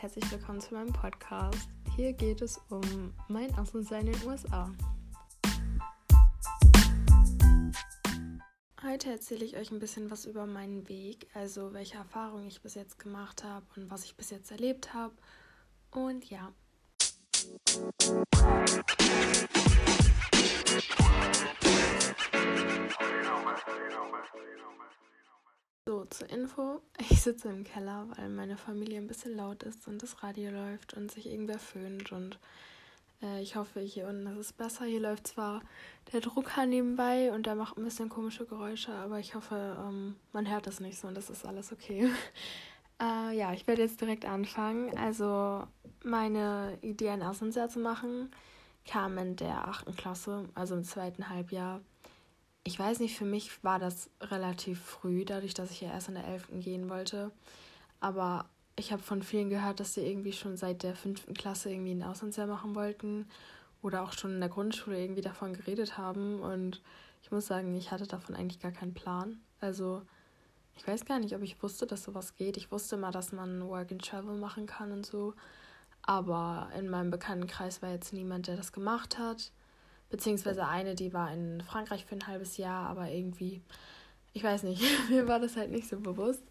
herzlich willkommen zu meinem Podcast. Hier geht es um mein Auslandsjahr in den USA. Heute erzähle ich euch ein bisschen was über meinen Weg, also welche Erfahrungen ich bis jetzt gemacht habe und was ich bis jetzt erlebt habe. Und ja. Zur Info. Ich sitze im Keller, weil meine Familie ein bisschen laut ist und das Radio läuft und sich irgendwer föhnt. Und äh, ich hoffe, hier unten ist es besser. Hier läuft zwar der Drucker nebenbei und der macht ein bisschen komische Geräusche, aber ich hoffe, ähm, man hört das nicht so und das ist alles okay. äh, ja, ich werde jetzt direkt anfangen. Also, meine Idee, ein Auslandsjahr zu machen, kam in der achten Klasse, also im zweiten Halbjahr ich weiß nicht, für mich war das relativ früh, dadurch, dass ich ja erst in der 11. gehen wollte. Aber ich habe von vielen gehört, dass sie irgendwie schon seit der 5. Klasse irgendwie ein Auslandsjahr machen wollten oder auch schon in der Grundschule irgendwie davon geredet haben. Und ich muss sagen, ich hatte davon eigentlich gar keinen Plan. Also ich weiß gar nicht, ob ich wusste, dass sowas geht. Ich wusste mal, dass man Work and Travel machen kann und so. Aber in meinem Bekanntenkreis war jetzt niemand, der das gemacht hat. Beziehungsweise eine, die war in Frankreich für ein halbes Jahr, aber irgendwie, ich weiß nicht, mir war das halt nicht so bewusst.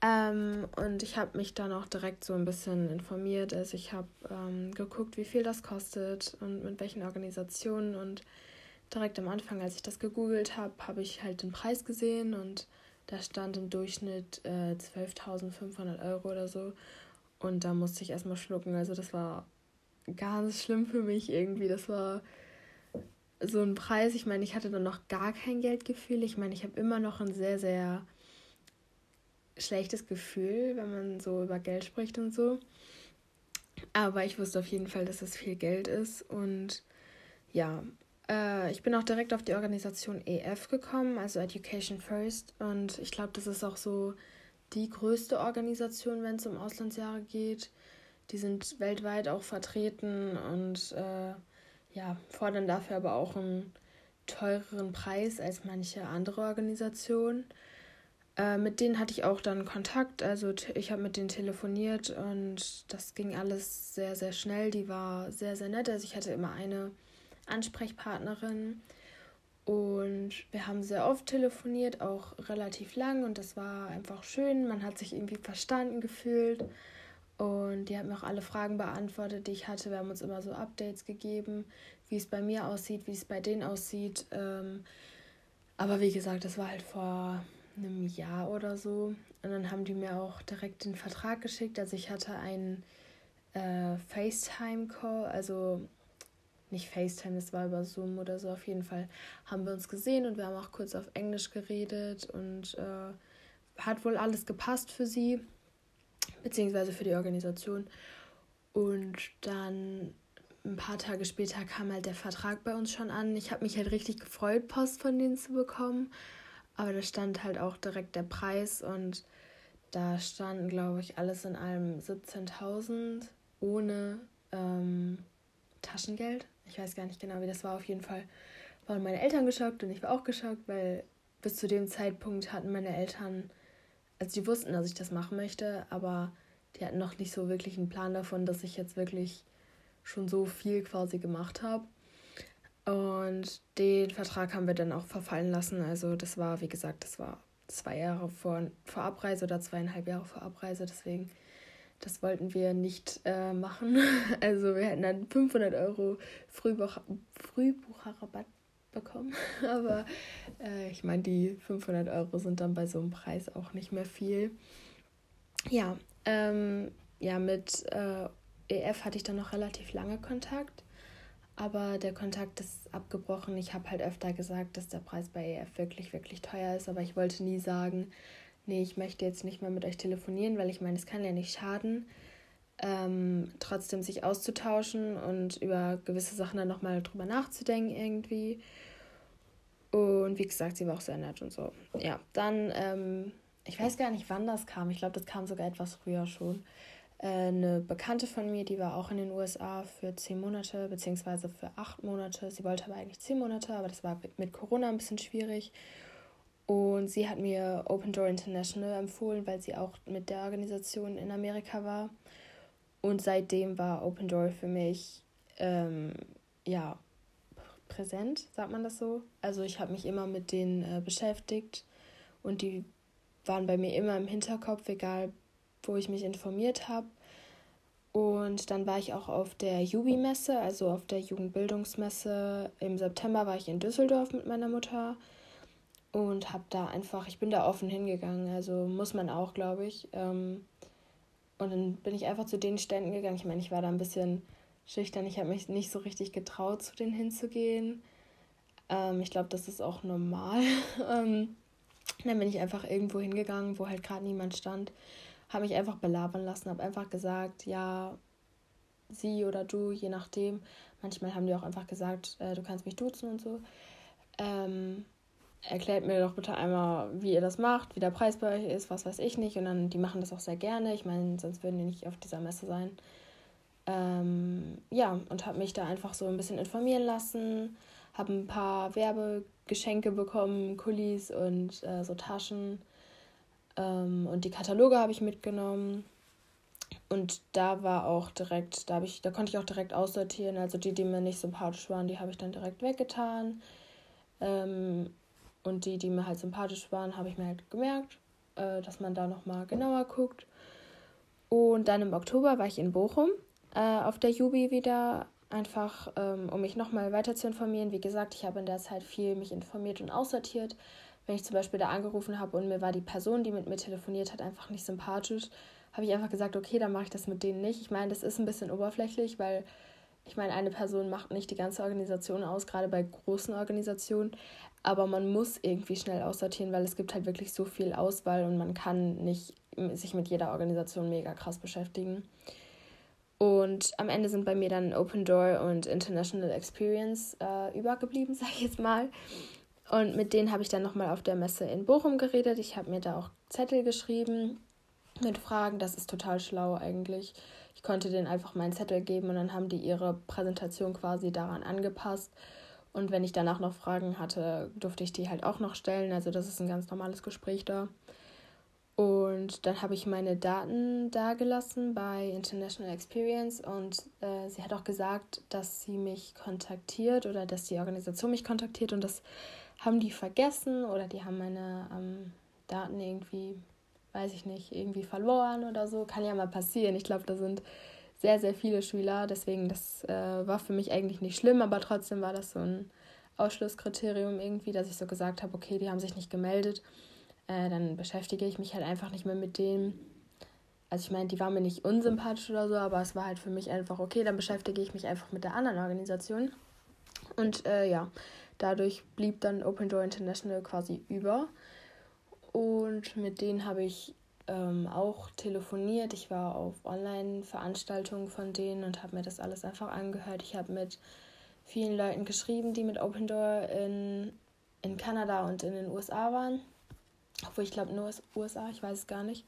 Ähm, und ich habe mich dann auch direkt so ein bisschen informiert. Also ich habe ähm, geguckt, wie viel das kostet und mit welchen Organisationen. Und direkt am Anfang, als ich das gegoogelt habe, habe ich halt den Preis gesehen und da stand im Durchschnitt äh, 12.500 Euro oder so. Und da musste ich erstmal schlucken. Also das war ganz schlimm für mich irgendwie. Das war so ein Preis. Ich meine, ich hatte dann noch gar kein Geldgefühl. Ich meine, ich habe immer noch ein sehr, sehr schlechtes Gefühl, wenn man so über Geld spricht und so. Aber ich wusste auf jeden Fall, dass es viel Geld ist. Und ja, äh, ich bin auch direkt auf die Organisation EF gekommen, also Education First. Und ich glaube, das ist auch so die größte Organisation, wenn es um Auslandsjahre geht. Die sind weltweit auch vertreten und äh, ja, fordern dafür aber auch einen teureren Preis als manche andere Organisationen. Äh, mit denen hatte ich auch dann Kontakt. Also ich habe mit denen telefoniert und das ging alles sehr, sehr schnell. Die war sehr, sehr nett. Also ich hatte immer eine Ansprechpartnerin und wir haben sehr oft telefoniert, auch relativ lang und das war einfach schön. Man hat sich irgendwie verstanden gefühlt. Und die hat mir auch alle Fragen beantwortet, die ich hatte. Wir haben uns immer so Updates gegeben, wie es bei mir aussieht, wie es bei denen aussieht. Ähm, aber wie gesagt, das war halt vor einem Jahr oder so. Und dann haben die mir auch direkt den Vertrag geschickt. Also ich hatte einen äh, FaceTime-Call, also nicht FaceTime, es war über Zoom oder so. Auf jeden Fall haben wir uns gesehen und wir haben auch kurz auf Englisch geredet und äh, hat wohl alles gepasst für sie beziehungsweise für die Organisation. Und dann ein paar Tage später kam halt der Vertrag bei uns schon an. Ich habe mich halt richtig gefreut, Post von denen zu bekommen. Aber da stand halt auch direkt der Preis und da standen, glaube ich, alles in allem 17.000 ohne ähm, Taschengeld. Ich weiß gar nicht genau, wie das war. Auf jeden Fall waren meine Eltern geschockt und ich war auch geschockt, weil bis zu dem Zeitpunkt hatten meine Eltern also die wussten, dass ich das machen möchte, aber die hatten noch nicht so wirklich einen Plan davon, dass ich jetzt wirklich schon so viel quasi gemacht habe. Und den Vertrag haben wir dann auch verfallen lassen. Also das war, wie gesagt, das war zwei Jahre vor, vor Abreise oder zweieinhalb Jahre vor Abreise. Deswegen, das wollten wir nicht äh, machen. Also wir hätten dann 500 Euro Frühbuch Frühbucherrabatt bekommen. Aber äh, ich meine, die 500 Euro sind dann bei so einem Preis auch nicht mehr viel. Ja, ähm, ja mit äh, EF hatte ich dann noch relativ lange Kontakt. Aber der Kontakt ist abgebrochen. Ich habe halt öfter gesagt, dass der Preis bei EF wirklich, wirklich teuer ist. Aber ich wollte nie sagen, nee, ich möchte jetzt nicht mehr mit euch telefonieren, weil ich meine, es kann ja nicht schaden, ähm, trotzdem sich auszutauschen und über gewisse Sachen dann nochmal drüber nachzudenken irgendwie. Und wie gesagt, sie war auch sehr nett und so. Ja, dann, ähm, ich weiß gar nicht, wann das kam. Ich glaube, das kam sogar etwas früher schon. Äh, eine Bekannte von mir, die war auch in den USA für zehn Monate, beziehungsweise für acht Monate. Sie wollte aber eigentlich zehn Monate, aber das war mit Corona ein bisschen schwierig. Und sie hat mir Open Door International empfohlen, weil sie auch mit der Organisation in Amerika war. Und seitdem war Open Door für mich ähm, ja präsent, sagt man das so. Also ich habe mich immer mit denen äh, beschäftigt und die waren bei mir immer im Hinterkopf, egal wo ich mich informiert habe. Und dann war ich auch auf der Jubi-Messe, also auf der Jugendbildungsmesse. Im September war ich in Düsseldorf mit meiner Mutter und habe da einfach, ich bin da offen hingegangen, also muss man auch, glaube ich. Ähm, und dann bin ich einfach zu den Ständen gegangen. Ich meine, ich war da ein bisschen schüchtern, ich habe mich nicht so richtig getraut, zu denen hinzugehen. Ähm, ich glaube, das ist auch normal. ähm, dann bin ich einfach irgendwo hingegangen, wo halt gerade niemand stand, habe mich einfach belabern lassen, habe einfach gesagt, ja, sie oder du, je nachdem. Manchmal haben die auch einfach gesagt, äh, du kannst mich duzen und so. Ähm, erklärt mir doch bitte einmal, wie ihr das macht, wie der Preis bei euch ist, was weiß ich nicht. Und dann, die machen das auch sehr gerne. Ich meine, sonst würden die nicht auf dieser Messe sein. Ähm, ja, und habe mich da einfach so ein bisschen informieren lassen, habe ein paar Werbegeschenke bekommen, Kulis und äh, so Taschen. Ähm, und die Kataloge habe ich mitgenommen. Und da war auch direkt, da, ich, da konnte ich auch direkt aussortieren. Also die, die mir nicht sympathisch waren, die habe ich dann direkt weggetan. Ähm, und die, die mir halt sympathisch waren, habe ich mir halt gemerkt, äh, dass man da nochmal genauer guckt. Und dann im Oktober war ich in Bochum äh, auf der Jubi wieder, einfach ähm, um mich nochmal weiter zu informieren. Wie gesagt, ich habe in der Zeit viel mich informiert und aussortiert. Wenn ich zum Beispiel da angerufen habe und mir war die Person, die mit mir telefoniert hat, einfach nicht sympathisch, habe ich einfach gesagt, okay, dann mache ich das mit denen nicht. Ich meine, das ist ein bisschen oberflächlich, weil ich meine, eine Person macht nicht die ganze Organisation aus, gerade bei großen Organisationen. Aber man muss irgendwie schnell aussortieren, weil es gibt halt wirklich so viel Auswahl und man kann nicht sich mit jeder Organisation mega krass beschäftigen. Und am Ende sind bei mir dann Open Door und International Experience äh, übergeblieben, sage ich jetzt mal. Und mit denen habe ich dann nochmal auf der Messe in Bochum geredet. Ich habe mir da auch Zettel geschrieben mit Fragen. Das ist total schlau eigentlich. Ich konnte denen einfach meinen Zettel geben und dann haben die ihre Präsentation quasi daran angepasst. Und wenn ich danach noch Fragen hatte, durfte ich die halt auch noch stellen. Also das ist ein ganz normales Gespräch da. Und dann habe ich meine Daten dagelassen bei International Experience und äh, sie hat auch gesagt, dass sie mich kontaktiert oder dass die Organisation mich kontaktiert und das haben die vergessen oder die haben meine ähm, Daten irgendwie weiß ich nicht, irgendwie verloren oder so. Kann ja mal passieren. Ich glaube, da sind sehr, sehr viele Schüler. Deswegen, das äh, war für mich eigentlich nicht schlimm, aber trotzdem war das so ein Ausschlusskriterium irgendwie, dass ich so gesagt habe, okay, die haben sich nicht gemeldet. Äh, dann beschäftige ich mich halt einfach nicht mehr mit denen. Also ich meine, die waren mir nicht unsympathisch oder so, aber es war halt für mich einfach, okay, dann beschäftige ich mich einfach mit der anderen Organisation. Und äh, ja, dadurch blieb dann Open Door International quasi über. Und mit denen habe ich ähm, auch telefoniert. Ich war auf Online-Veranstaltungen von denen und habe mir das alles einfach angehört. Ich habe mit vielen Leuten geschrieben, die mit Open Door in, in Kanada und in den USA waren. Obwohl ich glaube nur USA, ich weiß es gar nicht.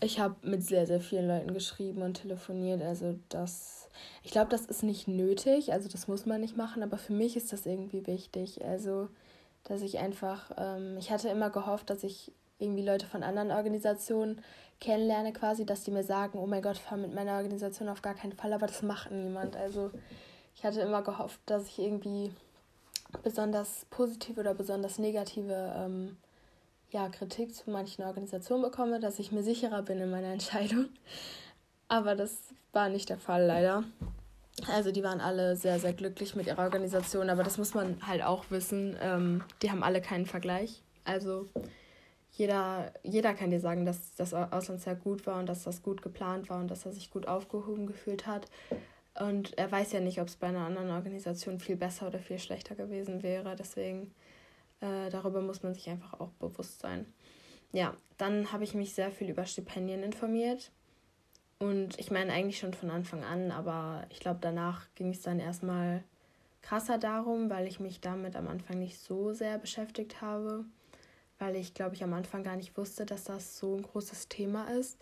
Ich habe mit sehr, sehr vielen Leuten geschrieben und telefoniert. Also das, ich glaube, das ist nicht nötig. Also das muss man nicht machen, aber für mich ist das irgendwie wichtig. Also dass ich einfach, ähm, ich hatte immer gehofft, dass ich irgendwie Leute von anderen Organisationen kennenlerne quasi, dass die mir sagen, oh mein Gott, fahr mit meiner Organisation auf gar keinen Fall, aber das macht niemand. Also ich hatte immer gehofft, dass ich irgendwie besonders positive oder besonders negative ähm, ja, Kritik zu manchen Organisationen bekomme, dass ich mir sicherer bin in meiner Entscheidung. Aber das war nicht der Fall leider. Also die waren alle sehr, sehr glücklich mit ihrer Organisation, aber das muss man halt auch wissen. Ähm, die haben alle keinen Vergleich. Also jeder, jeder kann dir sagen, dass das Auslandsjahr gut war und dass das gut geplant war und dass er sich gut aufgehoben gefühlt hat. Und er weiß ja nicht, ob es bei einer anderen Organisation viel besser oder viel schlechter gewesen wäre. Deswegen äh, darüber muss man sich einfach auch bewusst sein. Ja, dann habe ich mich sehr viel über Stipendien informiert. Und ich meine eigentlich schon von Anfang an, aber ich glaube, danach ging es dann erstmal krasser darum, weil ich mich damit am Anfang nicht so sehr beschäftigt habe, weil ich glaube ich am Anfang gar nicht wusste, dass das so ein großes Thema ist.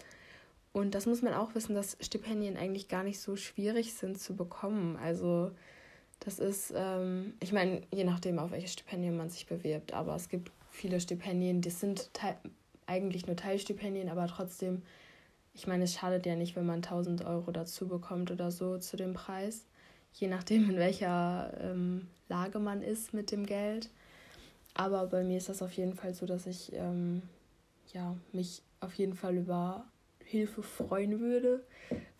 Und das muss man auch wissen, dass Stipendien eigentlich gar nicht so schwierig sind zu bekommen. Also das ist, ähm, ich meine, je nachdem, auf welche Stipendien man sich bewirbt, aber es gibt viele Stipendien, die sind eigentlich nur Teilstipendien, aber trotzdem ich meine, es schadet ja nicht, wenn man 1000 Euro dazu bekommt oder so zu dem Preis. Je nachdem, in welcher ähm, Lage man ist mit dem Geld. Aber bei mir ist das auf jeden Fall so, dass ich ähm, ja, mich auf jeden Fall über Hilfe freuen würde,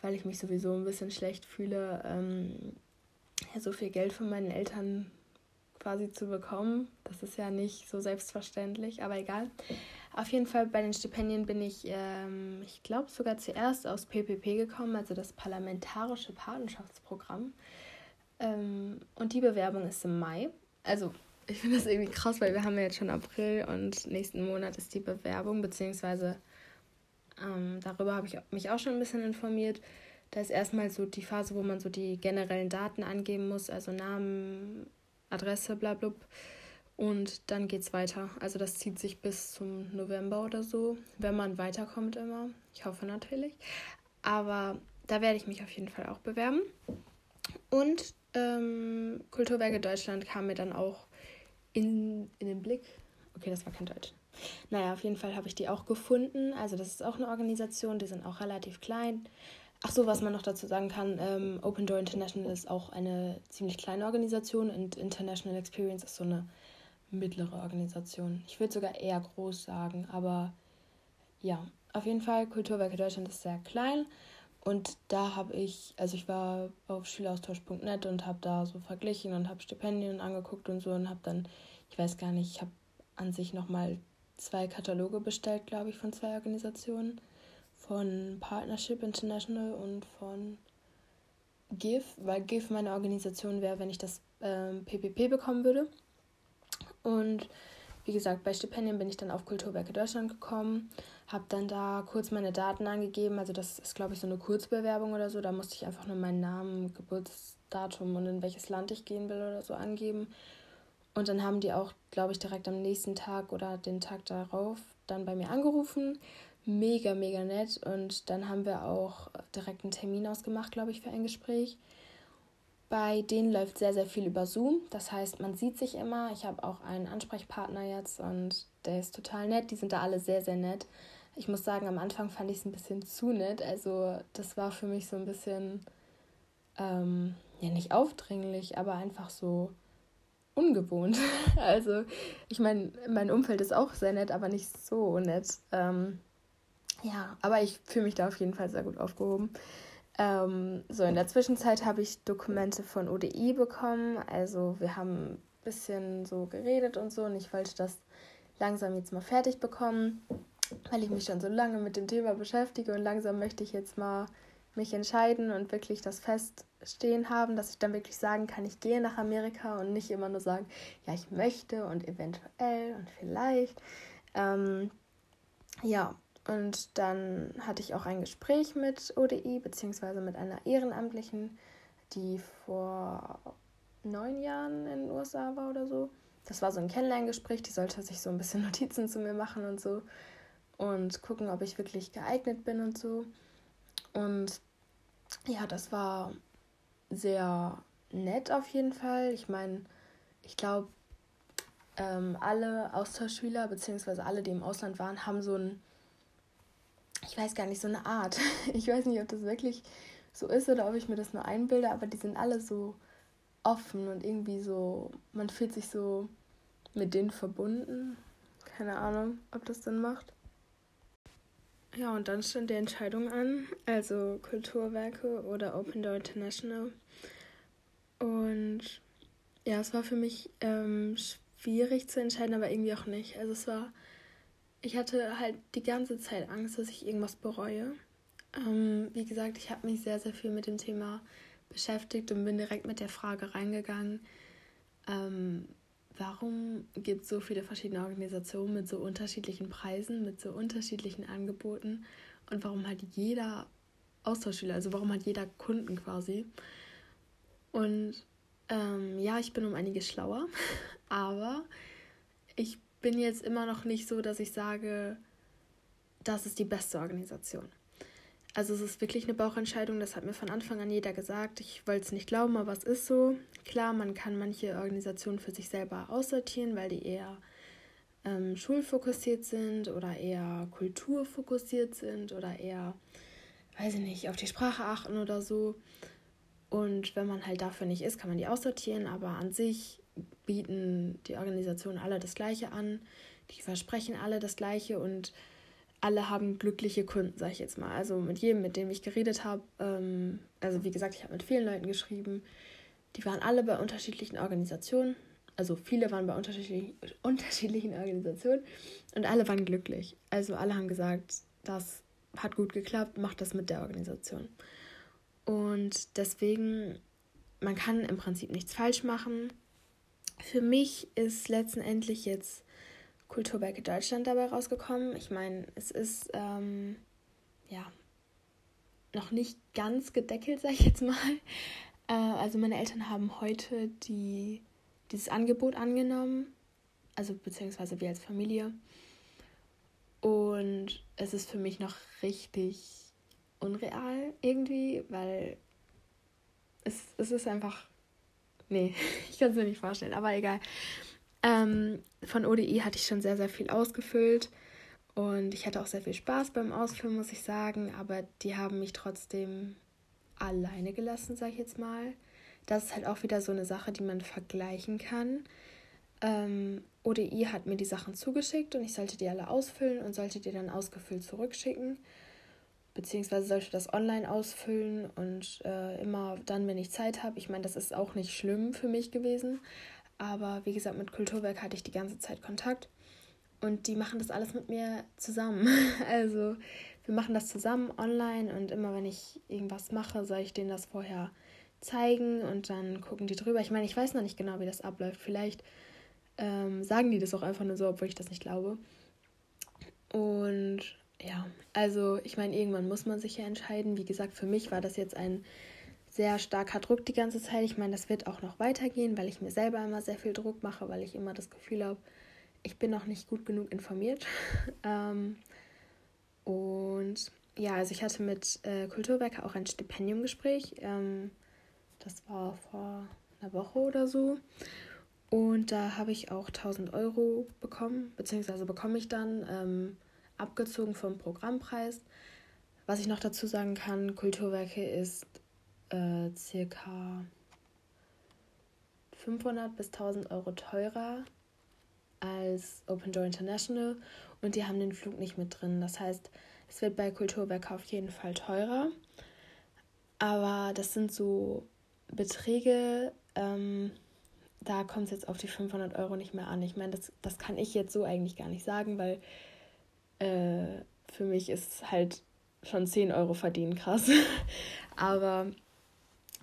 weil ich mich sowieso ein bisschen schlecht fühle, ähm, so viel Geld von meinen Eltern quasi zu bekommen. Das ist ja nicht so selbstverständlich, aber egal. Auf jeden Fall bei den Stipendien bin ich, ähm, ich glaube, sogar zuerst aus PPP gekommen, also das Parlamentarische Patenschaftsprogramm. Ähm, und die Bewerbung ist im Mai. Also ich finde das irgendwie krass, weil wir haben ja jetzt schon April und nächsten Monat ist die Bewerbung, beziehungsweise ähm, darüber habe ich mich auch schon ein bisschen informiert. Da ist erstmal so die Phase, wo man so die generellen Daten angeben muss, also Namen, Adresse, bla bla. Und dann geht es weiter. Also das zieht sich bis zum November oder so, wenn man weiterkommt immer. Ich hoffe natürlich. Aber da werde ich mich auf jeden Fall auch bewerben. Und ähm, Kulturwerke Deutschland kam mir dann auch in, in den Blick. Okay, das war kein Deutsch. Naja, auf jeden Fall habe ich die auch gefunden. Also das ist auch eine Organisation, die sind auch relativ klein. Ach so, was man noch dazu sagen kann, ähm, Open Door International ist auch eine ziemlich kleine Organisation und International Experience ist so eine mittlere Organisation. Ich würde sogar eher groß sagen, aber ja, auf jeden Fall, Kulturwerke Deutschland ist sehr klein und da habe ich, also ich war auf schüleraustausch.net und habe da so verglichen und habe Stipendien angeguckt und so und habe dann, ich weiß gar nicht, ich habe an sich nochmal zwei Kataloge bestellt, glaube ich, von zwei Organisationen. Von Partnership International und von GIF, weil GIF meine Organisation wäre, wenn ich das ähm, PPP bekommen würde. Und wie gesagt, bei Stipendien bin ich dann auf Kulturwerke Deutschland gekommen, habe dann da kurz meine Daten angegeben. Also das ist, glaube ich, so eine Kurzbewerbung oder so. Da musste ich einfach nur meinen Namen, Geburtsdatum und in welches Land ich gehen will oder so angeben. Und dann haben die auch, glaube ich, direkt am nächsten Tag oder den Tag darauf dann bei mir angerufen. Mega, mega nett. Und dann haben wir auch direkt einen Termin ausgemacht, glaube ich, für ein Gespräch. Bei denen läuft sehr, sehr viel über Zoom. Das heißt, man sieht sich immer. Ich habe auch einen Ansprechpartner jetzt und der ist total nett. Die sind da alle sehr, sehr nett. Ich muss sagen, am Anfang fand ich es ein bisschen zu nett. Also das war für mich so ein bisschen, ähm, ja nicht aufdringlich, aber einfach so ungewohnt. Also ich meine, mein Umfeld ist auch sehr nett, aber nicht so nett. Ähm, ja, aber ich fühle mich da auf jeden Fall sehr gut aufgehoben. Ähm, so, in der Zwischenzeit habe ich Dokumente von ODI bekommen. Also wir haben ein bisschen so geredet und so und ich wollte das langsam jetzt mal fertig bekommen, weil ich mich schon so lange mit dem Thema beschäftige und langsam möchte ich jetzt mal mich entscheiden und wirklich das feststehen haben, dass ich dann wirklich sagen kann, ich gehe nach Amerika und nicht immer nur sagen, ja, ich möchte und eventuell und vielleicht. Ähm, ja, und dann hatte ich auch ein Gespräch mit ODI, beziehungsweise mit einer Ehrenamtlichen, die vor neun Jahren in den USA war oder so. Das war so ein Kennenlerngespräch, die sollte sich so ein bisschen Notizen zu mir machen und so und gucken, ob ich wirklich geeignet bin und so. Und ja, das war sehr nett auf jeden Fall. Ich meine, ich glaube, ähm, alle Austauschschüler, beziehungsweise alle, die im Ausland waren, haben so ein ich weiß gar nicht, so eine Art. Ich weiß nicht, ob das wirklich so ist oder ob ich mir das nur einbilde, aber die sind alle so offen und irgendwie so, man fühlt sich so mit denen verbunden. Keine Ahnung, ob das dann macht. Ja, und dann stand die Entscheidung an, also Kulturwerke oder Open Door International. Und ja, es war für mich ähm, schwierig zu entscheiden, aber irgendwie auch nicht. Also es war ich hatte halt die ganze Zeit Angst, dass ich irgendwas bereue. Ähm, wie gesagt, ich habe mich sehr, sehr viel mit dem Thema beschäftigt und bin direkt mit der Frage reingegangen, ähm, warum gibt es so viele verschiedene Organisationen mit so unterschiedlichen Preisen, mit so unterschiedlichen Angeboten und warum hat jeder Austauschschüler, also warum hat jeder Kunden quasi. Und ähm, ja, ich bin um einiges schlauer, aber ich bin jetzt immer noch nicht so, dass ich sage, das ist die beste Organisation. Also es ist wirklich eine Bauchentscheidung, das hat mir von Anfang an jeder gesagt. Ich wollte es nicht glauben, aber es ist so. Klar, man kann manche Organisationen für sich selber aussortieren, weil die eher ähm, schulfokussiert sind oder eher kulturfokussiert sind oder eher weiß ich nicht, auf die Sprache achten oder so. Und wenn man halt dafür nicht ist, kann man die aussortieren. Aber an sich bieten die Organisationen alle das Gleiche an. Die versprechen alle das Gleiche und alle haben glückliche Kunden, sag ich jetzt mal. Also mit jedem, mit dem ich geredet habe, ähm, also wie gesagt, ich habe mit vielen Leuten geschrieben, die waren alle bei unterschiedlichen Organisationen. Also viele waren bei unterschiedlichen, unterschiedlichen Organisationen und alle waren glücklich. Also alle haben gesagt, das hat gut geklappt, macht das mit der Organisation. Und deswegen, man kann im Prinzip nichts falsch machen. Für mich ist letztendlich jetzt Kulturwerke Deutschland dabei rausgekommen. Ich meine, es ist ähm, ja noch nicht ganz gedeckelt, sag ich jetzt mal. Äh, also meine Eltern haben heute die, dieses Angebot angenommen, also beziehungsweise wir als Familie. Und es ist für mich noch richtig unreal irgendwie, weil es, es ist einfach. Nee, ich kann es mir nicht vorstellen, aber egal. Ähm, von ODI hatte ich schon sehr, sehr viel ausgefüllt und ich hatte auch sehr viel Spaß beim Ausfüllen, muss ich sagen, aber die haben mich trotzdem alleine gelassen, sag ich jetzt mal. Das ist halt auch wieder so eine Sache, die man vergleichen kann. Ähm, ODI hat mir die Sachen zugeschickt und ich sollte die alle ausfüllen und sollte die dann ausgefüllt zurückschicken. Beziehungsweise sollte das online ausfüllen und äh, immer dann, wenn ich Zeit habe. Ich meine, das ist auch nicht schlimm für mich gewesen. Aber wie gesagt, mit Kulturwerk hatte ich die ganze Zeit Kontakt. Und die machen das alles mit mir zusammen. Also wir machen das zusammen online und immer wenn ich irgendwas mache, soll ich denen das vorher zeigen und dann gucken die drüber. Ich meine, ich weiß noch nicht genau, wie das abläuft. Vielleicht ähm, sagen die das auch einfach nur so, obwohl ich das nicht glaube. Und ja, also ich meine, irgendwann muss man sich ja entscheiden. Wie gesagt, für mich war das jetzt ein sehr starker Druck die ganze Zeit. Ich meine, das wird auch noch weitergehen, weil ich mir selber immer sehr viel Druck mache, weil ich immer das Gefühl habe, ich bin noch nicht gut genug informiert. ähm, und ja, also ich hatte mit äh, Kulturwerke auch ein Stipendiumgespräch. Ähm, das war vor einer Woche oder so. Und da habe ich auch 1000 Euro bekommen, beziehungsweise bekomme ich dann ähm, abgezogen vom Programmpreis. Was ich noch dazu sagen kann, Kulturwerke ist äh, circa 500 bis 1000 Euro teurer als Open Door International und die haben den Flug nicht mit drin. Das heißt, es wird bei Kulturwerke auf jeden Fall teurer. Aber das sind so Beträge, ähm, da kommt es jetzt auf die 500 Euro nicht mehr an. Ich meine, das, das kann ich jetzt so eigentlich gar nicht sagen, weil äh, für mich ist halt schon 10 Euro verdienen krass. Aber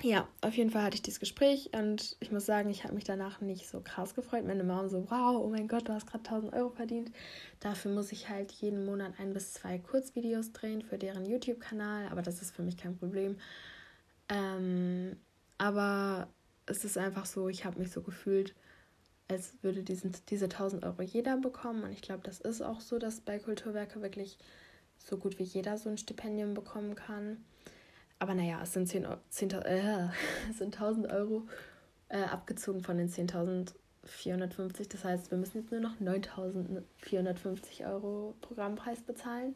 ja, auf jeden Fall hatte ich dieses Gespräch und ich muss sagen, ich habe mich danach nicht so krass gefreut. Meine Mom so, wow, oh mein Gott, du hast gerade 1000 Euro verdient. Dafür muss ich halt jeden Monat ein bis zwei Kurzvideos drehen für deren YouTube-Kanal, aber das ist für mich kein Problem. Ähm, aber es ist einfach so, ich habe mich so gefühlt, als würde diesen, diese 1000 Euro jeder bekommen. Und ich glaube, das ist auch so, dass bei Kulturwerke wirklich so gut wie jeder so ein Stipendium bekommen kann. Aber naja, es sind, 10, 10, äh, sind 1000 Euro äh, abgezogen von den 10.450. Das heißt, wir müssen jetzt nur noch 9.450 Euro Programmpreis bezahlen.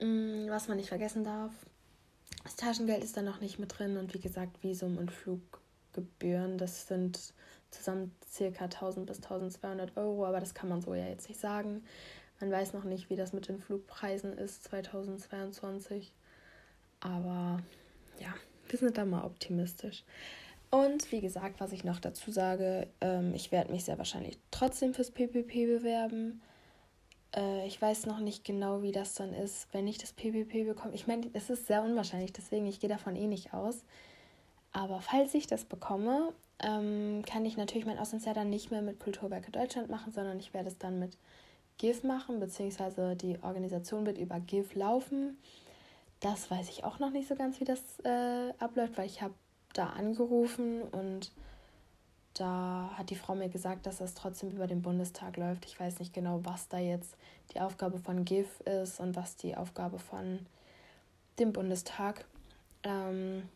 Mm, was man nicht vergessen darf, das Taschengeld ist da noch nicht mit drin und wie gesagt, Visum und Flug Gebühren. Das sind zusammen circa 1000 bis 1200 Euro, aber das kann man so ja jetzt nicht sagen. Man weiß noch nicht, wie das mit den Flugpreisen ist 2022. Aber ja, wir sind da mal optimistisch. Und wie gesagt, was ich noch dazu sage, ähm, ich werde mich sehr wahrscheinlich trotzdem fürs PPP bewerben. Äh, ich weiß noch nicht genau, wie das dann ist, wenn ich das PPP bekomme. Ich meine, es ist sehr unwahrscheinlich, deswegen ich gehe davon eh nicht aus. Aber falls ich das bekomme, ähm, kann ich natürlich mein Auslandsjahr dann nicht mehr mit Kulturwerke Deutschland machen, sondern ich werde es dann mit GIF machen, beziehungsweise die Organisation wird über GIF laufen. Das weiß ich auch noch nicht so ganz, wie das äh, abläuft, weil ich habe da angerufen und da hat die Frau mir gesagt, dass das trotzdem über den Bundestag läuft. Ich weiß nicht genau, was da jetzt die Aufgabe von GIF ist und was die Aufgabe von dem Bundestag. Ähm,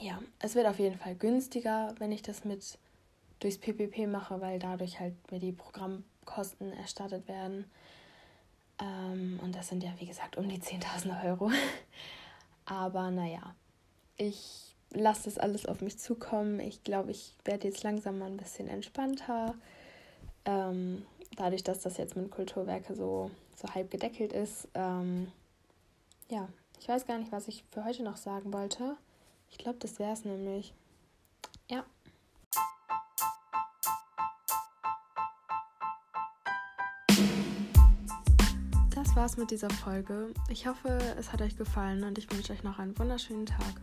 ja, es wird auf jeden Fall günstiger, wenn ich das mit durchs PPP mache, weil dadurch halt mir die Programmkosten erstattet werden. Ähm, das sind ja, wie gesagt, um die 10.000 Euro. Aber naja, ich lasse das alles auf mich zukommen. Ich glaube, ich werde jetzt langsam mal ein bisschen entspannter. Ähm, dadurch, dass das jetzt mit Kulturwerke so, so halb gedeckelt ist. Ähm, ja, ich weiß gar nicht, was ich für heute noch sagen wollte. Ich glaube, das wäre es nämlich. Ja. War's mit dieser Folge. Ich hoffe, es hat euch gefallen und ich wünsche euch noch einen wunderschönen Tag.